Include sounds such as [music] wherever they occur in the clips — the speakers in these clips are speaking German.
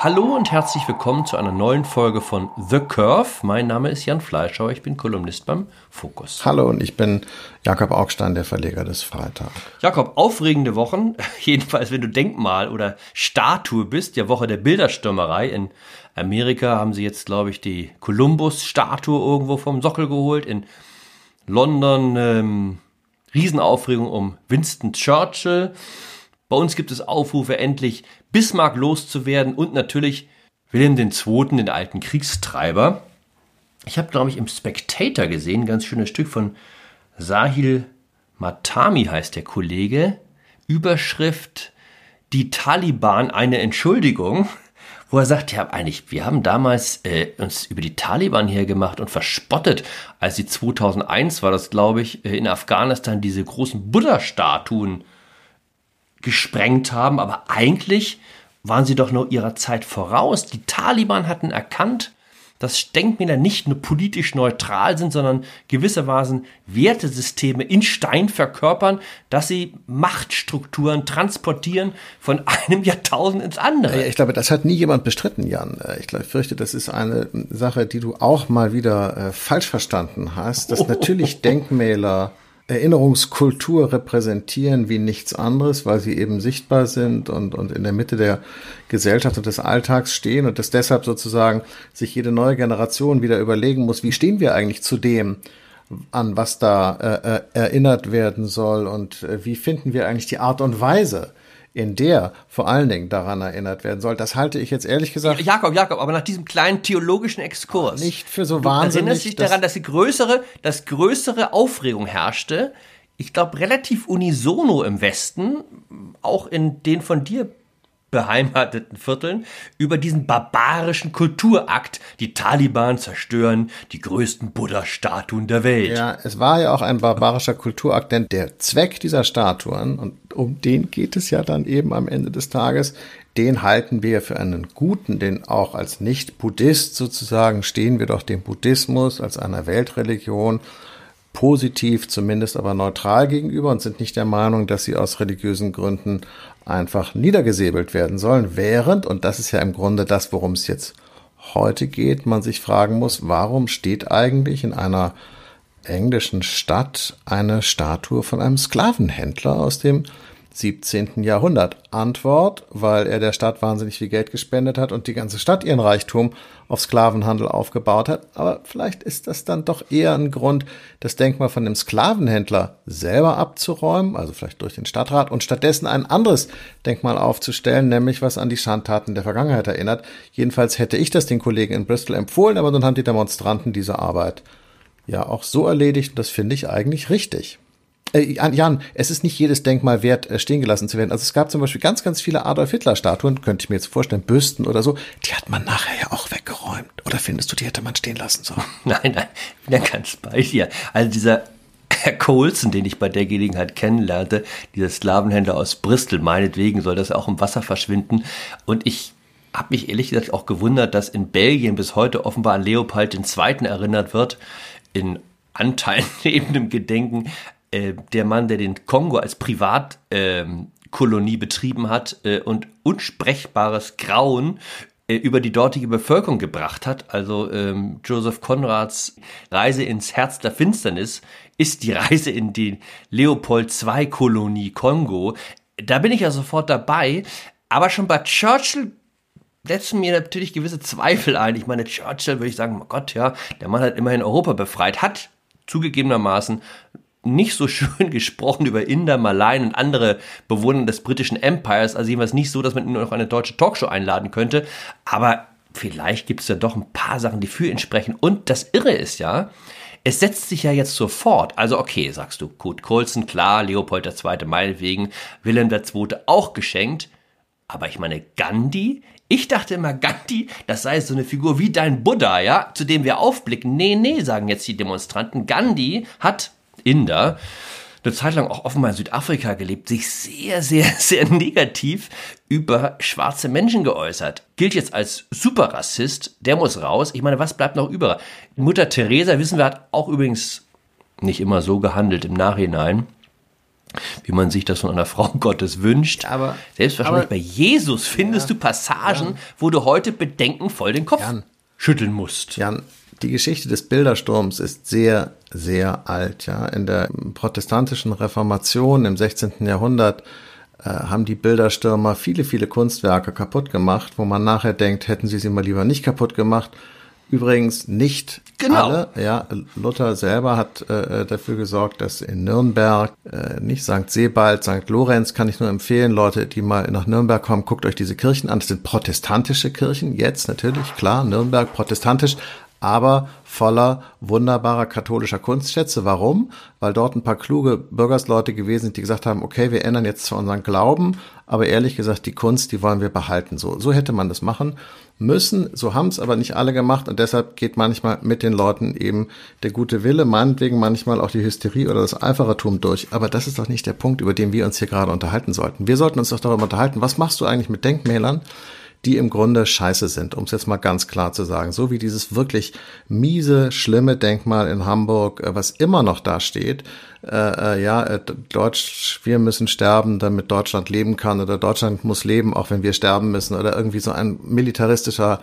Hallo und herzlich willkommen zu einer neuen Folge von The Curve. Mein Name ist Jan Fleischauer, ich bin Kolumnist beim Fokus. Hallo und ich bin Jakob Augstein, der Verleger des Freitag. Jakob, aufregende Wochen, [laughs] jedenfalls wenn du Denkmal oder Statue bist, ja Woche der Bilderstürmerei. In Amerika haben sie jetzt, glaube ich, die Columbus-Statue irgendwo vom Sockel geholt. In London ähm, Riesenaufregung um Winston Churchill. Bei uns gibt es Aufrufe, endlich Bismarck loszuwerden und natürlich Wilhelm II., den alten Kriegstreiber. Ich habe, glaube ich, im Spectator gesehen, ganz schönes Stück von Sahil Matami heißt der Kollege. Überschrift Die Taliban eine Entschuldigung, wo er sagt, ja, eigentlich, wir haben damals äh, uns über die Taliban hergemacht und verspottet, als sie 2001 war das, glaube ich, äh, in Afghanistan diese großen Buddha-Statuen gesprengt haben, aber eigentlich waren sie doch nur ihrer Zeit voraus. Die Taliban hatten erkannt, dass Denkmäler nicht nur politisch neutral sind, sondern gewissermaßen Wertesysteme in Stein verkörpern, dass sie Machtstrukturen transportieren von [laughs] einem Jahrtausend ins andere. Ich glaube, das hat nie jemand bestritten, Jan. Ich fürchte, das ist eine Sache, die du auch mal wieder äh, falsch verstanden hast, dass oh. [laughs] natürlich Denkmäler Erinnerungskultur repräsentieren wie nichts anderes, weil sie eben sichtbar sind und, und in der Mitte der Gesellschaft und des Alltags stehen und dass deshalb sozusagen sich jede neue Generation wieder überlegen muss, wie stehen wir eigentlich zu dem, an was da äh, äh erinnert werden soll und äh, wie finden wir eigentlich die Art und Weise, in der vor allen Dingen daran erinnert werden soll. Das halte ich jetzt ehrlich gesagt. Jakob, Jakob, aber nach diesem kleinen theologischen Exkurs. Nicht für so wahnsinnig. Du erinnerst dich daran, dass die größere, dass größere Aufregung herrschte. Ich glaube, relativ unisono im Westen, auch in den von dir beheimateten Vierteln über diesen barbarischen Kulturakt. Die Taliban zerstören die größten Buddha-Statuen der Welt. Ja, es war ja auch ein barbarischer Kulturakt, denn der Zweck dieser Statuen, und um den geht es ja dann eben am Ende des Tages, den halten wir für einen guten, denn auch als Nicht-Buddhist sozusagen stehen wir doch dem Buddhismus als einer Weltreligion positiv, zumindest aber neutral gegenüber und sind nicht der Meinung, dass sie aus religiösen Gründen einfach niedergesäbelt werden sollen, während, und das ist ja im Grunde das, worum es jetzt heute geht, man sich fragen muss, warum steht eigentlich in einer englischen Stadt eine Statue von einem Sklavenhändler aus dem 17. Jahrhundert? Antwort, weil er der Stadt wahnsinnig viel Geld gespendet hat und die ganze Stadt ihren Reichtum auf Sklavenhandel aufgebaut hat. Aber vielleicht ist das dann doch eher ein Grund, das Denkmal von dem Sklavenhändler selber abzuräumen, also vielleicht durch den Stadtrat, und stattdessen ein anderes Denkmal aufzustellen, nämlich was an die Schandtaten der Vergangenheit erinnert. Jedenfalls hätte ich das den Kollegen in Bristol empfohlen, aber dann haben die Demonstranten diese Arbeit ja auch so erledigt und das finde ich eigentlich richtig. Äh, Jan, es ist nicht jedes Denkmal wert, äh, stehen gelassen zu werden. Also es gab zum Beispiel ganz, ganz viele Adolf Hitler-Statuen, könnte ich mir jetzt vorstellen, Büsten oder so, die hat man nachher ja auch weggeräumt. Oder findest du, die hätte man stehen lassen sollen? [laughs] Nein, nein, bin ja ganz bei dir. Also dieser Herr Colson, den ich bei der Gelegenheit kennenlernte, dieser Sklavenhändler aus Bristol, meinetwegen soll das auch im Wasser verschwinden. Und ich habe mich ehrlich gesagt auch gewundert, dass in Belgien bis heute offenbar an Leopold II. erinnert wird, in Anteilen neben dem Gedenken äh, der Mann, der den Kongo als Privatkolonie ähm, betrieben hat äh, und unsprechbares Grauen äh, über die dortige Bevölkerung gebracht hat. Also ähm, Joseph Konrads Reise ins Herz der Finsternis ist die [laughs] Reise in die Leopold II-Kolonie Kongo. Da bin ich ja sofort dabei. Aber schon bei Churchill setzen mir natürlich gewisse Zweifel ein. Ich meine, Churchill würde ich sagen, oh Gott, ja, der Mann hat immerhin Europa befreit, hat zugegebenermaßen nicht so [laughs] schön gesprochen über Inder, Malayen und andere Bewohner des britischen Empires. Also jedenfalls nicht so, dass man ihn noch eine deutsche Talkshow einladen könnte. Aber vielleicht gibt es ja doch ein paar Sachen, die für ihn sprechen. Und das Irre ist ja, es setzt sich ja jetzt sofort. Also okay, sagst du, Kurt Colson, klar, Leopold II. meinetwegen, Wilhelm II. auch geschenkt. Aber ich meine, Gandhi? Ich dachte immer, Gandhi, das sei so eine Figur wie dein Buddha, ja, zu dem wir aufblicken. Nee, nee, sagen jetzt die Demonstranten. Gandhi hat Inder, eine Zeit lang auch offenbar in Südafrika gelebt, sich sehr, sehr, [laughs] sehr negativ über schwarze Menschen geäußert. Gilt jetzt als Superrassist, der muss raus. Ich meine, was bleibt noch über? Mutter Teresa, wissen wir, hat auch übrigens nicht immer so gehandelt im Nachhinein. wie man sich das von einer [laughs] Frau Gottes wünscht. Aber selbstverständlich aber, bei Jesus findest ja, du Passagen, Jan, wo du heute bedenkenvoll den Kopf Jan, schütteln musst. Jan, die Geschichte des Bildersturms ist sehr, sehr alt. Ja, in der protestantischen Reformation im 16. Jahrhundert äh, haben die Bilderstürmer viele, viele Kunstwerke kaputt gemacht, wo man nachher denkt, hätten sie sie mal lieber nicht kaputt gemacht. Übrigens nicht genau. alle. Ja, Luther selber hat äh, dafür gesorgt, dass in Nürnberg, äh, nicht St. Sebald, St. Lorenz kann ich nur empfehlen, Leute, die mal nach Nürnberg kommen, guckt euch diese Kirchen an. Das sind protestantische Kirchen, jetzt natürlich, klar, Nürnberg protestantisch, aber voller wunderbarer katholischer Kunstschätze. Warum? Weil dort ein paar kluge Bürgersleute gewesen sind, die gesagt haben, okay, wir ändern jetzt zwar unseren Glauben, aber ehrlich gesagt, die Kunst, die wollen wir behalten. So, so hätte man das machen müssen. So haben es aber nicht alle gemacht und deshalb geht manchmal mit den Leuten eben der gute Wille, meinetwegen manchmal auch die Hysterie oder das Eiferertum durch. Aber das ist doch nicht der Punkt, über den wir uns hier gerade unterhalten sollten. Wir sollten uns doch darüber unterhalten, was machst du eigentlich mit Denkmälern? Die im Grunde scheiße sind, um es jetzt mal ganz klar zu sagen. So wie dieses wirklich miese, schlimme Denkmal in Hamburg, äh, was immer noch da steht, äh, äh, ja, äh, Deutsch, wir müssen sterben, damit Deutschland leben kann oder Deutschland muss leben, auch wenn wir sterben müssen oder irgendwie so ein militaristischer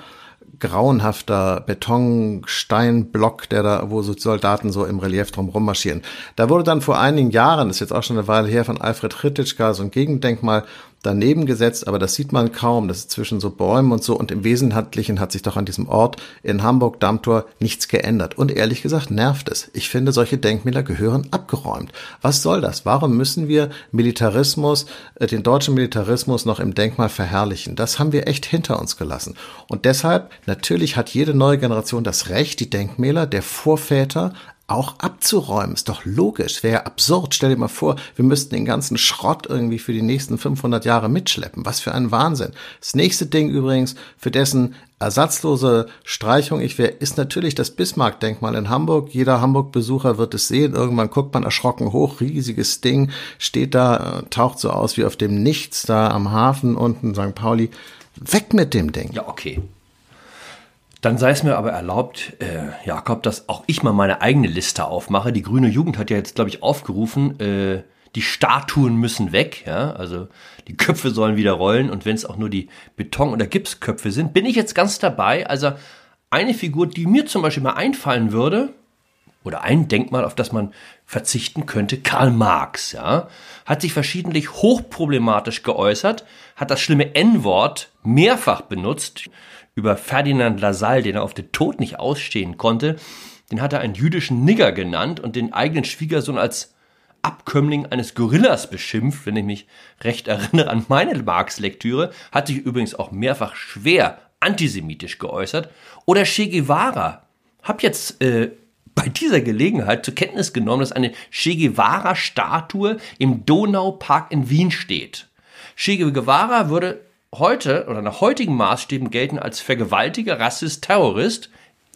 grauenhafter Betonsteinblock, der da, wo so Soldaten so im Relief drum rummarschieren. Da wurde dann vor einigen Jahren, ist jetzt auch schon eine Weile her, von Alfred Rittichka so ein Gegendenkmal daneben gesetzt, aber das sieht man kaum. Das ist zwischen so Bäumen und so. Und im Wesentlichen hat sich doch an diesem Ort in Hamburg Dammtor nichts geändert. Und ehrlich gesagt nervt es. Ich finde, solche Denkmäler gehören abgeräumt. Was soll das? Warum müssen wir Militarismus, äh, den deutschen Militarismus noch im Denkmal verherrlichen? Das haben wir echt hinter uns gelassen. Und deshalb, natürlich hat jede neue Generation das Recht, die Denkmäler der Vorväter auch abzuräumen. Ist doch logisch, wäre absurd. Stell dir mal vor, wir müssten den ganzen Schrott irgendwie für die nächsten 500 Jahre mitschleppen. Was für ein Wahnsinn. Das nächste Ding übrigens, für dessen ersatzlose Streichung ich wäre, ist natürlich das Bismarck-Denkmal in Hamburg. Jeder Hamburg-Besucher wird es sehen. Irgendwann guckt man erschrocken hoch, riesiges Ding, steht da, äh, taucht so aus wie auf dem Nichts da am Hafen unten, St. Pauli. Weg mit dem Ding. Ja, okay. Dann sei es mir aber erlaubt, äh, Jakob, dass auch ich mal meine eigene Liste aufmache. Die Grüne Jugend hat ja jetzt, glaube ich, aufgerufen, äh, die Statuen müssen weg, ja, also die Köpfe sollen wieder rollen und wenn es auch nur die Beton- oder Gipsköpfe sind, bin ich jetzt ganz dabei. Also eine Figur, die mir zum Beispiel mal einfallen würde, oder ein Denkmal, auf das man verzichten könnte, Karl Marx, ja, hat sich verschiedentlich hochproblematisch geäußert, hat das schlimme N-Wort mehrfach benutzt, über Ferdinand Lassalle, den er auf den Tod nicht ausstehen konnte, den hat er einen jüdischen Nigger genannt und den eigenen Schwiegersohn als Abkömmling eines Gorillas beschimpft, wenn ich mich recht erinnere an meine Marx-Lektüre, hat sich übrigens auch mehrfach schwer antisemitisch geäußert. Oder Che Guevara. Hab jetzt äh, bei dieser Gelegenheit zur Kenntnis genommen, dass eine Che Guevara-Statue im Donaupark in Wien steht. Che Guevara würde heute oder nach heutigen Maßstäben gelten als Vergewaltiger, Rassist, Terrorist.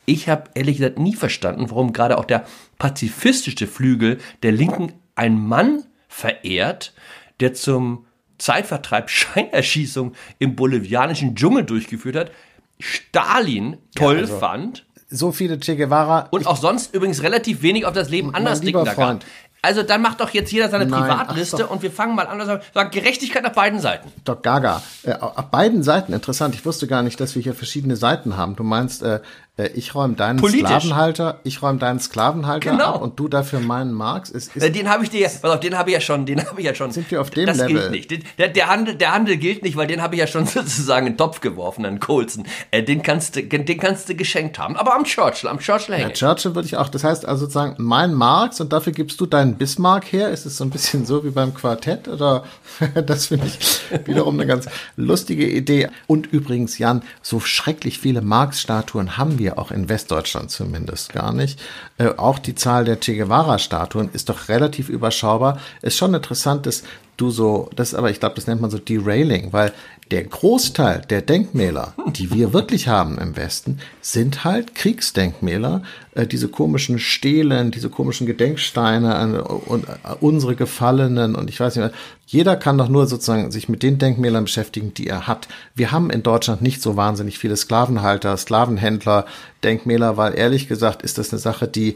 Ich habe ehrlich gesagt nie verstanden, warum gerade auch der pazifistische Flügel der Linken einen Mann verehrt, der zum Zeitvertreib [laughs] Scheinerschießung im bolivianischen Dschungel durchgeführt hat, Stalin toll ja, also fand. So viele Che Guevara. Und auch sonst übrigens relativ wenig auf das Leben anders dicken gab. Also dann macht doch jetzt jeder seine Nein, Privatliste und wir fangen mal an. Also sagen Gerechtigkeit auf beiden Seiten. Doc Gaga, äh, auf beiden Seiten interessant. Ich wusste gar nicht, dass wir hier verschiedene Seiten haben. Du meinst, äh ich räume deinen Politisch. Sklavenhalter, ich räume deinen Sklavenhalter genau. ab und du dafür meinen Marx. Ist, ist äh, den habe ich dir, pass auf, den habe ich ja schon, den habe ich ja schon. Sind wir auf dem das Level? Das gilt nicht. Der, der, Handel, der Handel gilt nicht, weil den habe ich ja schon [laughs] sozusagen in den Topf geworfen, an Colson. Äh, den kannst du, den kannst du geschenkt haben. Aber am Churchill, am Churchill hängen. Ja, Churchill würde ich auch. Das heißt also sozusagen mein Marx und dafür gibst du deinen Bismarck her ist es so ein bisschen so wie beim Quartett oder [laughs] das finde ich wiederum eine ganz lustige Idee. Und übrigens, Jan, so schrecklich viele Marx-Statuen haben wir auch in Westdeutschland zumindest gar nicht. Äh, auch die Zahl der Che Guevara-Statuen ist doch relativ überschaubar. Ist schon interessant, dass du so, das aber, ich glaube, das nennt man so Derailing, weil der Großteil der Denkmäler, die wir wirklich haben im Westen, sind halt Kriegsdenkmäler. Äh, diese komischen Stelen, diese komischen Gedenksteine und äh, unsere Gefallenen und ich weiß nicht mehr. Jeder kann doch nur sozusagen sich mit den Denkmälern beschäftigen, die er hat. Wir haben in Deutschland nicht so wahnsinnig viele Sklavenhalter, Sklavenhändler, Denkmäler, weil ehrlich gesagt ist das eine Sache, die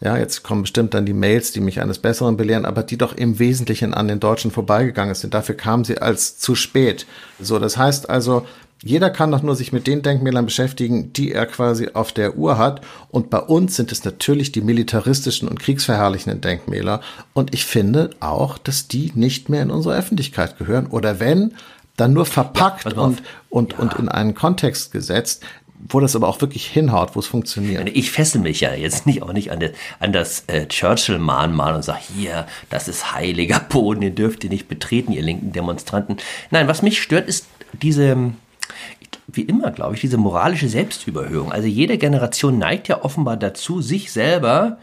ja, jetzt kommen bestimmt dann die Mails, die mich eines Besseren belehren, aber die doch im Wesentlichen an den Deutschen vorbeigegangen sind. Dafür kamen sie als zu spät. So, das heißt also, jeder kann doch nur sich mit den Denkmälern beschäftigen, die er quasi auf der Uhr hat. Und bei uns sind es natürlich die militaristischen und kriegsverherrlichenden Denkmäler. Und ich finde auch, dass die nicht mehr in unsere Öffentlichkeit gehören. Oder wenn, dann nur verpackt ja, und, und, ja. und in einen Kontext gesetzt, wo das aber auch wirklich hinhaut, wo es funktioniert. Ich fessel mich ja jetzt nicht auch nicht an, de, an das äh, Churchill-Mahnmal und sage, hier, das ist heiliger Boden, den dürft ihr nicht betreten, ihr linken Demonstranten. Nein, was mich stört, ist diese, wie immer, glaube ich, diese moralische Selbstüberhöhung. Also jede Generation neigt ja offenbar dazu, sich selber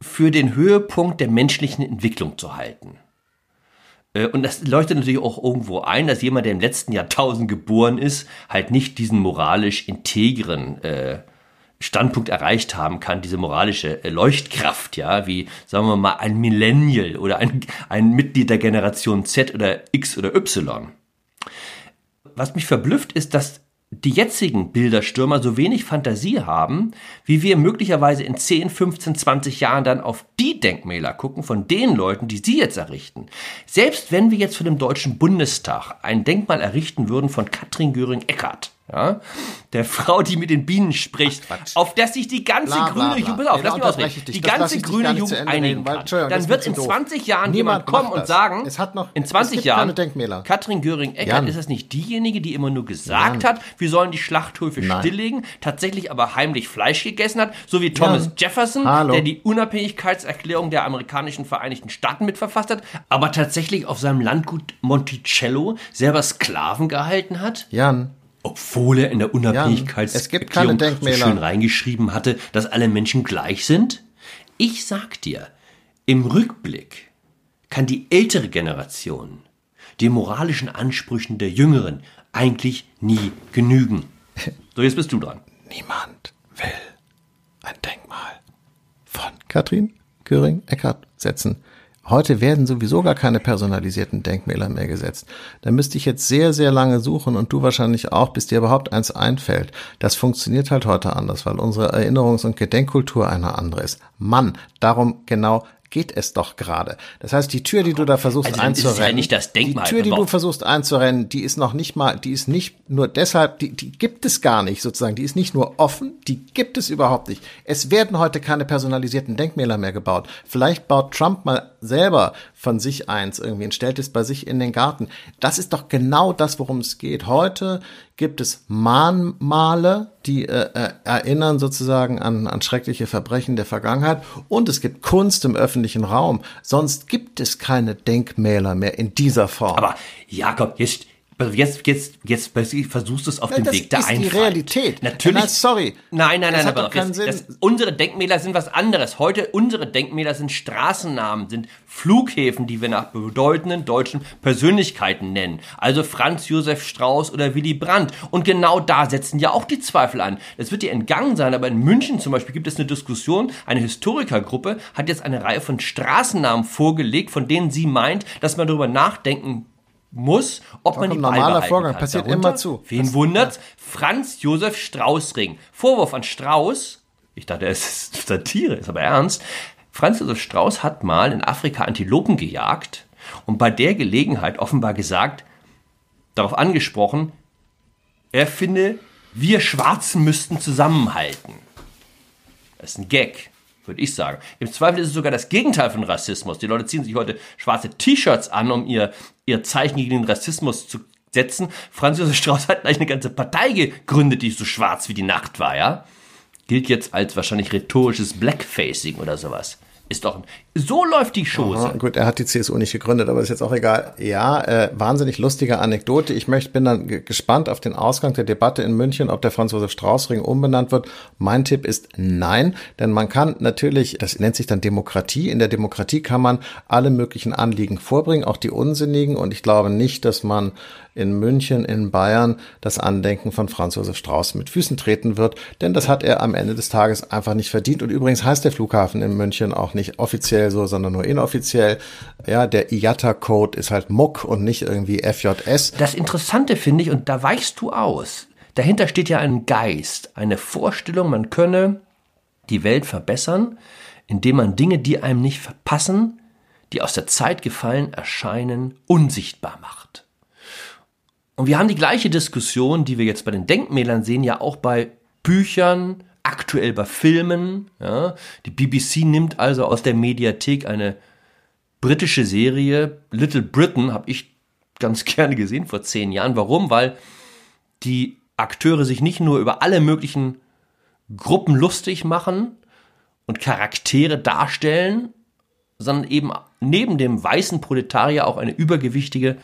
für den Höhepunkt der menschlichen Entwicklung zu halten. Äh, und das leuchtet natürlich auch irgendwo ein, dass jemand, der im letzten Jahrtausend geboren ist, halt nicht diesen moralisch integren äh, Standpunkt erreicht haben kann, diese moralische äh, Leuchtkraft, ja, wie, sagen wir mal, ein Millennial oder ein, ein Mitglied der Generation Z oder X oder Y. Was mich verblüfft, ist, dass die jetzigen Bilderstürmer so wenig Fantasie haben, wie wir möglicherweise in 10, 15, 20 Jahren dann auf die Denkmäler gucken von den Leuten, die sie jetzt errichten. Selbst wenn wir jetzt für den Deutschen Bundestag ein Denkmal errichten würden von Katrin Göring-Eckardt, ja, der Frau, die mit den Bienen spricht, Ach, auf das sich die ganze bla, bla, grüne Jugend, auf, lass mich ausreden, die ganze grüne Jugend einigen kann. Dann wird in 20 Jahren Niemand jemand kommen und sagen, es hat noch, in 20 Jahren, Katrin Göring-Eckardt ist das nicht diejenige, die immer nur gesagt Jan. hat, wir sollen die Schlachthöfe Nein. stilllegen, tatsächlich aber heimlich Fleisch gegessen hat, so wie Thomas Jan. Jefferson, Hallo. der die Unabhängigkeitserklärung der amerikanischen Vereinigten Staaten mitverfasst hat, aber tatsächlich auf seinem Landgut Monticello selber Sklaven gehalten hat? Jan, obwohl er in der Unabhängigkeitserklärung ja, so schön reingeschrieben hatte, dass alle Menschen gleich sind? Ich sag dir, im Rückblick kann die ältere Generation den moralischen Ansprüchen der Jüngeren eigentlich nie genügen. So, jetzt bist du dran. Niemand will ein Denkmal von Katrin Göring-Eckardt setzen. Heute werden sowieso gar keine personalisierten Denkmäler mehr gesetzt. Da müsste ich jetzt sehr, sehr lange suchen und du wahrscheinlich auch, bis dir überhaupt eins einfällt. Das funktioniert halt heute anders, weil unsere Erinnerungs- und Gedenkkultur eine andere ist. Mann, darum genau geht es doch gerade. Das heißt, die Tür, die du da versuchst also einzurennen, ja nicht das Denkmal die Tür, die du versuchst einzurennen, die ist noch nicht mal, die ist nicht nur deshalb, die, die gibt es gar nicht sozusagen, die ist nicht nur offen, die gibt es überhaupt nicht. Es werden heute keine personalisierten Denkmäler mehr gebaut. Vielleicht baut Trump mal selber von sich eins irgendwie und stellt es bei sich in den Garten. Das ist doch genau das, worum es geht. Heute gibt es Mahnmale, die äh, äh, erinnern sozusagen an, an schreckliche Verbrechen der Vergangenheit und es gibt Kunst im öffentlichen Raum. Sonst gibt es keine Denkmäler mehr in dieser Form. Aber Jakob, jetzt Jetzt, jetzt, jetzt versuchst du es auf ja, dem Weg der Einfalt. Das ist die Realität. Natürlich. Nein, sorry. Nein, nein, nein, aber jetzt, das, unsere Denkmäler sind was anderes. Heute, unsere Denkmäler sind Straßennamen, sind Flughäfen, die wir nach bedeutenden deutschen Persönlichkeiten nennen. Also Franz Josef Strauß oder Willy Brandt. Und genau da setzen ja auch die Zweifel an. Das wird dir entgangen sein, aber in München zum Beispiel gibt es eine Diskussion. Eine Historikergruppe hat jetzt eine Reihe von Straßennamen vorgelegt, von denen sie meint, dass man darüber nachdenken muss, ob man die normaler Vorgang kann. passiert Darunter, immer zu. Wen wundert's? Ja. Franz Josef Straußring. Vorwurf an Strauß. Ich dachte, es ist [laughs] Satire, ist aber ernst. Franz Josef Strauß hat mal in Afrika Antilopen gejagt und bei der Gelegenheit offenbar gesagt, darauf angesprochen, er finde, wir Schwarzen müssten zusammenhalten. Das ist ein Gag würde ich sagen. Im Zweifel ist es sogar das Gegenteil von Rassismus. Die Leute ziehen sich heute schwarze T-Shirts an, um ihr, ihr Zeichen gegen den Rassismus zu setzen. Franz Josef Strauß hat gleich eine ganze Partei gegründet, die so schwarz wie die Nacht war, ja? Gilt jetzt als wahrscheinlich rhetorisches Blackfacing oder sowas. Ist doch, so läuft die Chose. Gut, er hat die CSU nicht gegründet, aber ist jetzt auch egal. Ja, äh, wahnsinnig lustige Anekdote. Ich möchte, bin dann gespannt auf den Ausgang der Debatte in München, ob der Franz-Josef-Strauß-Ring umbenannt wird. Mein Tipp ist nein, denn man kann natürlich, das nennt sich dann Demokratie. In der Demokratie kann man alle möglichen Anliegen vorbringen, auch die unsinnigen. Und ich glaube nicht, dass man in München, in Bayern, das Andenken von Franz Josef Strauß mit Füßen treten wird, denn das hat er am Ende des Tages einfach nicht verdient. Und übrigens heißt der Flughafen in München auch nicht offiziell so, sondern nur inoffiziell. Ja, der IATA-Code ist halt MUC und nicht irgendwie FJS. Das Interessante finde ich, und da weichst du aus, dahinter steht ja ein Geist, eine Vorstellung, man könne die Welt verbessern, indem man Dinge, die einem nicht verpassen, die aus der Zeit gefallen erscheinen, unsichtbar macht. Und wir haben die gleiche Diskussion, die wir jetzt bei den Denkmälern sehen, ja auch bei Büchern, aktuell bei Filmen. Ja. Die BBC nimmt also aus der Mediathek eine britische Serie, Little Britain, habe ich ganz [laughs] gerne gesehen vor zehn Jahren. Warum? Weil die Akteure sich nicht nur über alle möglichen Gruppen lustig machen und Charaktere darstellen, sondern eben neben dem weißen Proletarier auch eine übergewichtige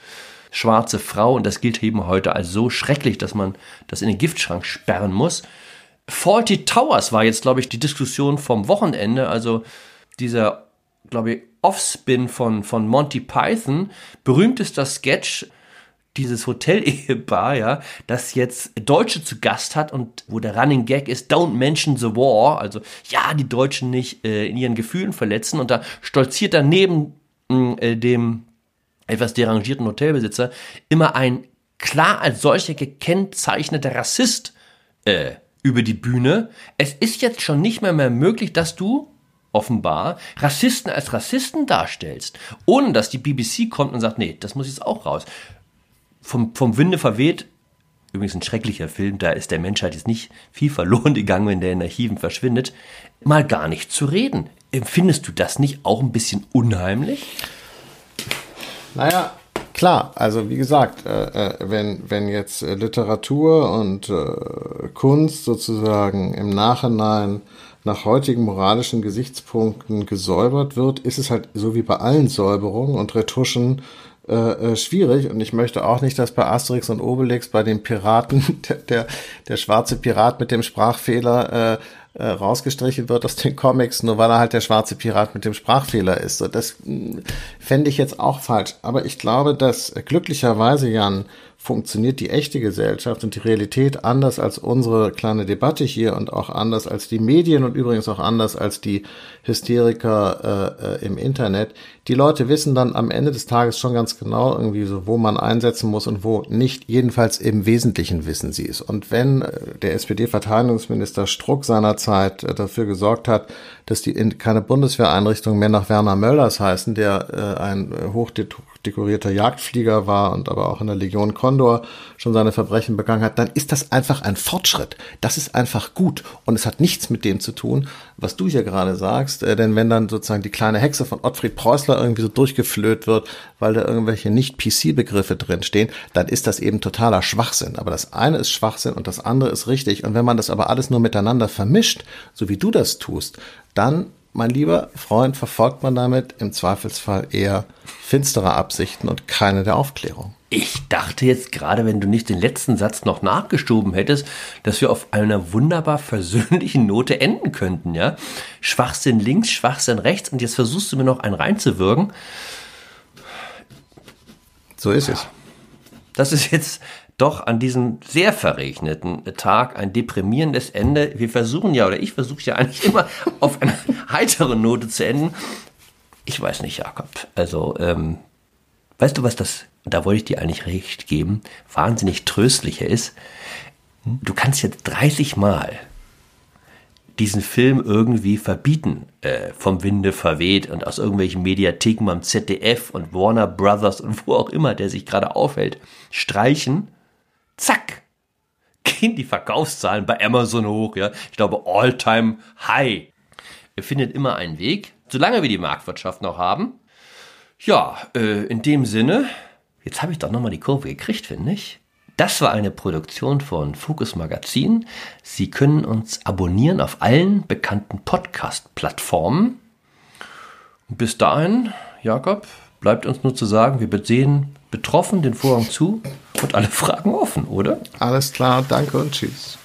schwarze Frau. Und das gilt eben heute als so schrecklich, dass man das in den Giftschrank sperren muss. Faulty Towers war jetzt, glaube ich, die Diskussion vom Wochenende. Also dieser, glaube ich, Offspin von, von Monty Python. Berühmtester Sketch dieses Hotel-Ehepaar, ja, das jetzt Deutsche zu Gast hat und wo der Running Gag ist, don't mention the war, also ja, die Deutschen nicht äh, in ihren Gefühlen verletzen und da stolziert dann neben äh, dem etwas derangierten Hotelbesitzer immer ein klar als solcher gekennzeichneter Rassist äh, über die Bühne. Es ist jetzt schon nicht mehr, mehr möglich, dass du offenbar Rassisten als Rassisten darstellst, ohne dass die BBC kommt und sagt, nee, das muss jetzt auch raus vom, vom Winde verweht, übrigens ein schrecklicher Film, da ist der Menschheit jetzt nicht viel verloren [laughs] gegangen, wenn der in Archiven verschwindet, mal gar nicht zu reden. Empfindest du das nicht auch ein bisschen unheimlich? Naja, klar, also wie gesagt, äh, äh wenn, wenn jetzt äh, Literatur und äh, Kunst sozusagen im Nachhinein nach heutigen moralischen Gesichtspunkten gesäubert wird, ist es halt so wie bei allen Säuberungen und Retuschen äh, schwierig. Und ich möchte auch nicht, dass bei Asterix und Obelix bei den Piraten [laughs] der, der, der schwarze Pirat mit dem Sprachfehler äh, äh, rausgestrichen wird aus den Comics, nur weil er halt der schwarze Pirat mit dem Sprachfehler ist. So, das hm, fände ich jetzt auch falsch. Aber ich glaube, dass glücklicherweise, Jan, funktioniert die echte Gesellschaft und die Realität anders als unsere kleine Debatte hier und auch anders als die Medien und übrigens auch anders als die Hysteriker äh, äh, im Internet. Die Leute wissen dann am Ende des Tages schon ganz genau irgendwie so, wo man einsetzen muss und wo nicht. Jedenfalls im Wesentlichen wissen sie es. Und wenn äh, der SPD-Verteidigungsminister Struck seinerzeit äh, dafür gesorgt hat, dass die in keine Bundeswehreinrichtungen mehr nach Werner Möllers heißen, der äh, ein hochdekorierter Jagdflieger war und aber auch in der Legion Condor schon seine Verbrechen begangen hat, dann ist das einfach ein Fortschritt. Das ist einfach gut und es hat nichts mit dem zu tun, was du hier gerade sagst. Äh, denn wenn dann sozusagen die kleine Hexe von Ottfried Preußler irgendwie so durchgeflöht wird, weil da irgendwelche Nicht-PC-Begriffe drinstehen, dann ist das eben totaler Schwachsinn. Aber das eine ist Schwachsinn und das andere ist richtig. Und wenn man das aber alles nur miteinander vermischt, so wie du das tust, dann mein lieber Freund, verfolgt man damit im Zweifelsfall eher finstere Absichten und keine der Aufklärung. Ich dachte jetzt gerade, wenn du nicht den letzten Satz noch nachgeschoben hättest, dass wir auf einer wunderbar versöhnlichen Note enden könnten, ja? Schwachsinn links, Schwachsinn rechts und jetzt versuchst du mir noch einen reinzuwirken. So ist es. Das ist jetzt doch an diesem sehr verregneten Tag ein deprimierendes Ende. Wir versuchen ja, oder ich versuche ja eigentlich immer [laughs] auf eine heitere Note zu enden. Ich weiß nicht, Jakob. Also, ähm, weißt du, was das, da wollte ich dir eigentlich recht geben, wahnsinnig tröstlicher ist? Du kannst jetzt 30 Mal diesen Film irgendwie verbieten, äh, vom Winde verweht und aus irgendwelchen Mediatheken am ZDF und Warner Brothers und wo auch immer der sich gerade aufhält, streichen zack, gehen die Verkaufszahlen bei Amazon hoch, ja. Ich glaube, all-time high. Ihr findet immer einen Weg, solange wir die Marktwirtschaft noch haben. Ja, äh, in dem Sinne, jetzt habe ich doch nochmal die Kurve gekriegt, finde ich. Das war eine Produktion von Focus Magazin. Sie können uns abonnieren auf allen bekannten Podcast-Plattformen. Bis dahin, Jakob, bleibt uns nur zu sagen, wir sehen betroffen den Vorhang zu und alle Fragen offen, oder? Alles klar, danke und tschüss.